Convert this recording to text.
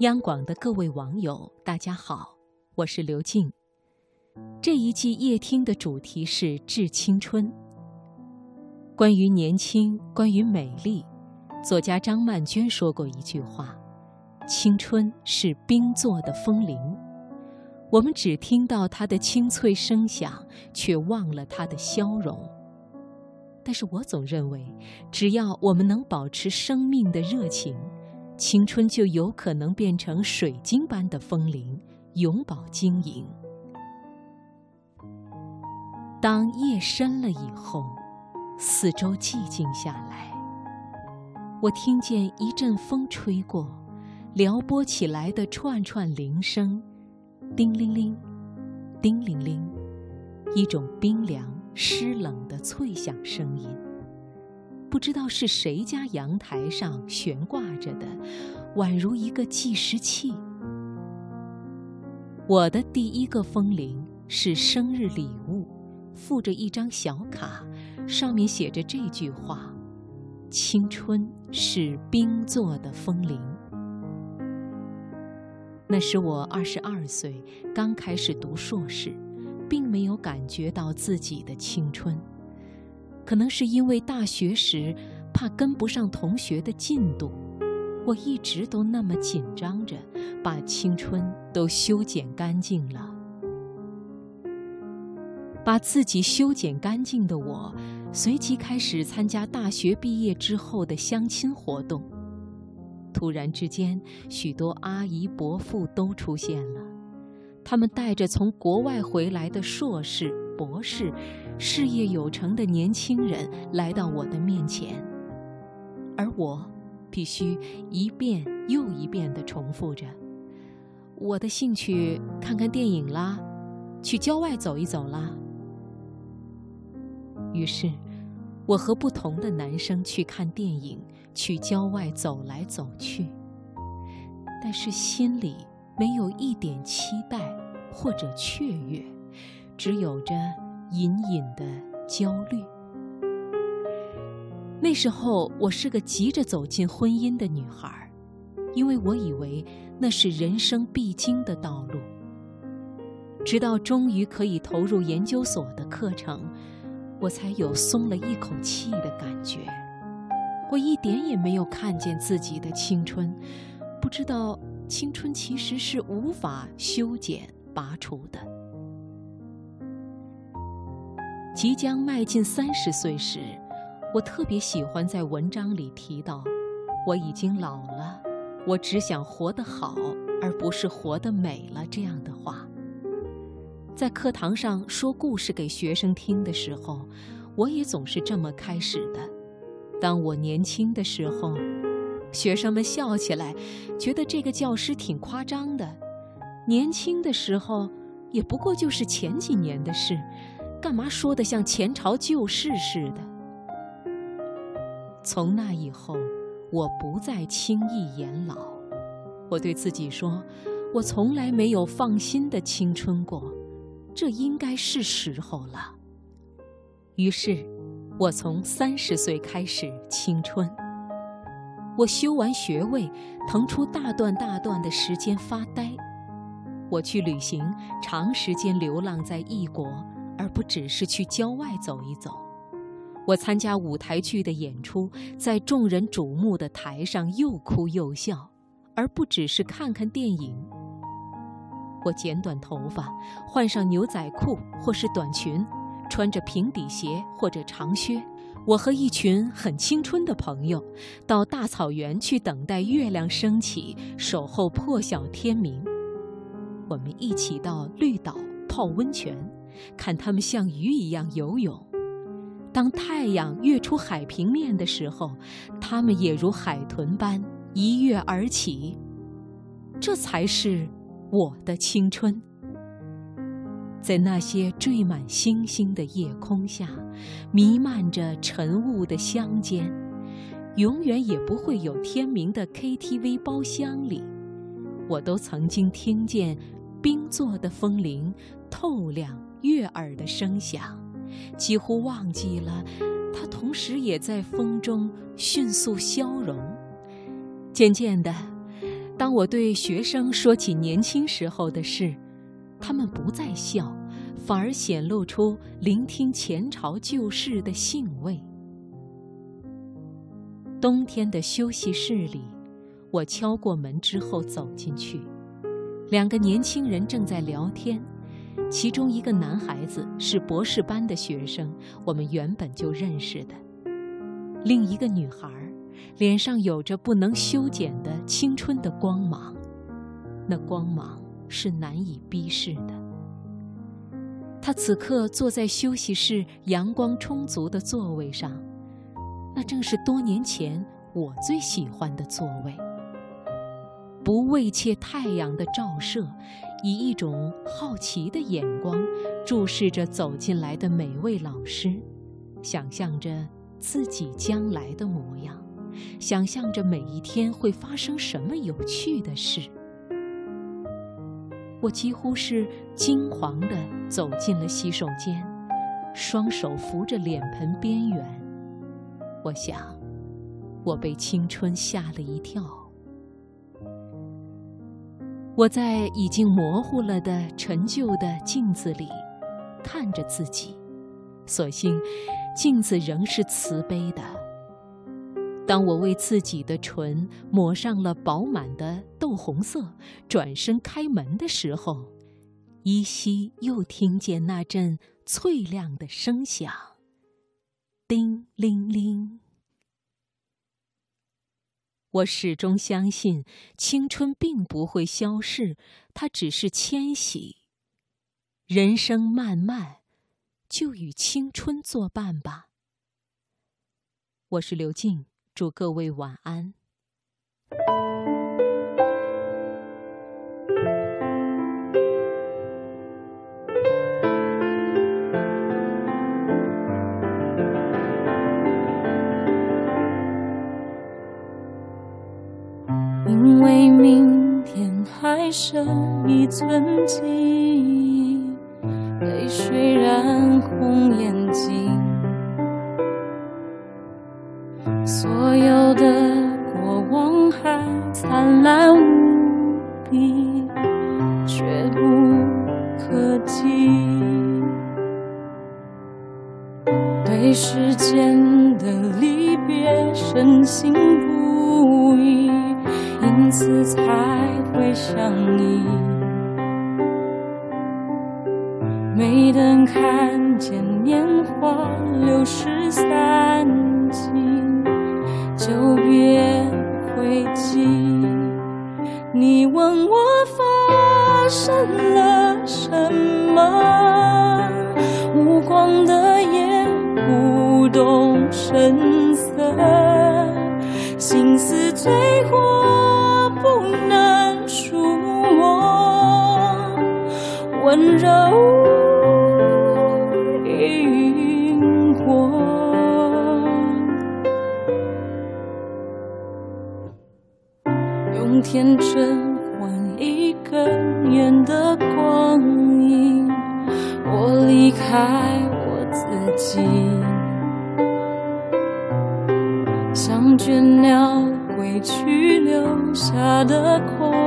央广的各位网友，大家好，我是刘静。这一季夜听的主题是致青春。关于年轻，关于美丽，作家张曼娟说过一句话：“青春是冰做的风铃，我们只听到它的清脆声响，却忘了它的消融。”但是我总认为，只要我们能保持生命的热情，青春就有可能变成水晶般的风铃，永葆晶莹。当夜深了以后，四周寂静下来，我听见一阵风吹过，撩拨起来的串串铃声，叮铃铃，叮铃铃，一种冰凉。湿冷的脆响声音，不知道是谁家阳台上悬挂着的，宛如一个计时器。我的第一个风铃是生日礼物，附着一张小卡，上面写着这句话：“青春是冰做的风铃。”那时我二十二岁，刚开始读硕士。并没有感觉到自己的青春，可能是因为大学时怕跟不上同学的进度，我一直都那么紧张着，把青春都修剪干净了。把自己修剪干净的我，随即开始参加大学毕业之后的相亲活动。突然之间，许多阿姨伯父都出现了。他们带着从国外回来的硕士、博士、事业有成的年轻人来到我的面前，而我必须一遍又一遍地重复着：“我的兴趣，看看电影啦，去郊外走一走啦。”于是，我和不同的男生去看电影，去郊外走来走去，但是心里……没有一点期待或者雀跃，只有着隐隐的焦虑。那时候我是个急着走进婚姻的女孩，因为我以为那是人生必经的道路。直到终于可以投入研究所的课程，我才有松了一口气的感觉。我一点也没有看见自己的青春，不知道。青春其实是无法修剪拔除的。即将迈进三十岁时，我特别喜欢在文章里提到：“我已经老了，我只想活得好，而不是活得美了。”这样的话，在课堂上说故事给学生听的时候，我也总是这么开始的：“当我年轻的时候。”学生们笑起来，觉得这个教师挺夸张的。年轻的时候，也不过就是前几年的事，干嘛说的像前朝旧事似的？从那以后，我不再轻易言老。我对自己说，我从来没有放心的青春过，这应该是时候了。于是，我从三十岁开始青春。我修完学位，腾出大段大段的时间发呆。我去旅行，长时间流浪在异国，而不只是去郊外走一走。我参加舞台剧的演出，在众人瞩目的台上又哭又笑，而不只是看看电影。我剪短头发，换上牛仔裤或是短裙，穿着平底鞋或者长靴。我和一群很青春的朋友，到大草原去等待月亮升起，守候破晓天明。我们一起到绿岛泡温泉，看他们像鱼一样游泳。当太阳跃出海平面的时候，他们也如海豚般一跃而起。这才是我的青春。在那些缀满星星的夜空下，弥漫着晨雾的乡间，永远也不会有天明的 KTV 包厢里，我都曾经听见冰做的风铃透亮悦耳的声响，几乎忘记了它同时也在风中迅速消融。渐渐的，当我对学生说起年轻时候的事，他们不再笑，反而显露出聆听前朝旧事的兴味。冬天的休息室里，我敲过门之后走进去，两个年轻人正在聊天，其中一个男孩子是博士班的学生，我们原本就认识的；另一个女孩，脸上有着不能修剪的青春的光芒，那光芒是难以逼视的。她此刻坐在休息室阳光充足的座位上。那正是多年前我最喜欢的座位。不畏怯太阳的照射，以一种好奇的眼光注视着走进来的每位老师，想象着自己将来的模样，想象着每一天会发生什么有趣的事。我几乎是惊惶地走进了洗手间，双手扶着脸盆边缘。我想，我被青春吓了一跳。我在已经模糊了的陈旧的镜子里看着自己，所幸镜子仍是慈悲的。当我为自己的唇抹上了饱满的豆红色，转身开门的时候，依稀又听见那阵脆亮的声响。叮铃铃。我始终相信，青春并不会消逝，它只是迁徙。人生漫漫，就与青春作伴吧。我是刘静，祝各位晚安。剩一寸记忆，泪水染红眼睛。所有的过往还灿烂无比，却不可及。对时间的离别，深信不疑。因此才会相依。没等看见年华流逝散尽，就别回击。你问我发生了什么？无光的夜，不动声色，心思最火。不能触摸，温柔萤火，用天真换一根烟的光阴，我离开我自己，像倦鸟。你去留下的空。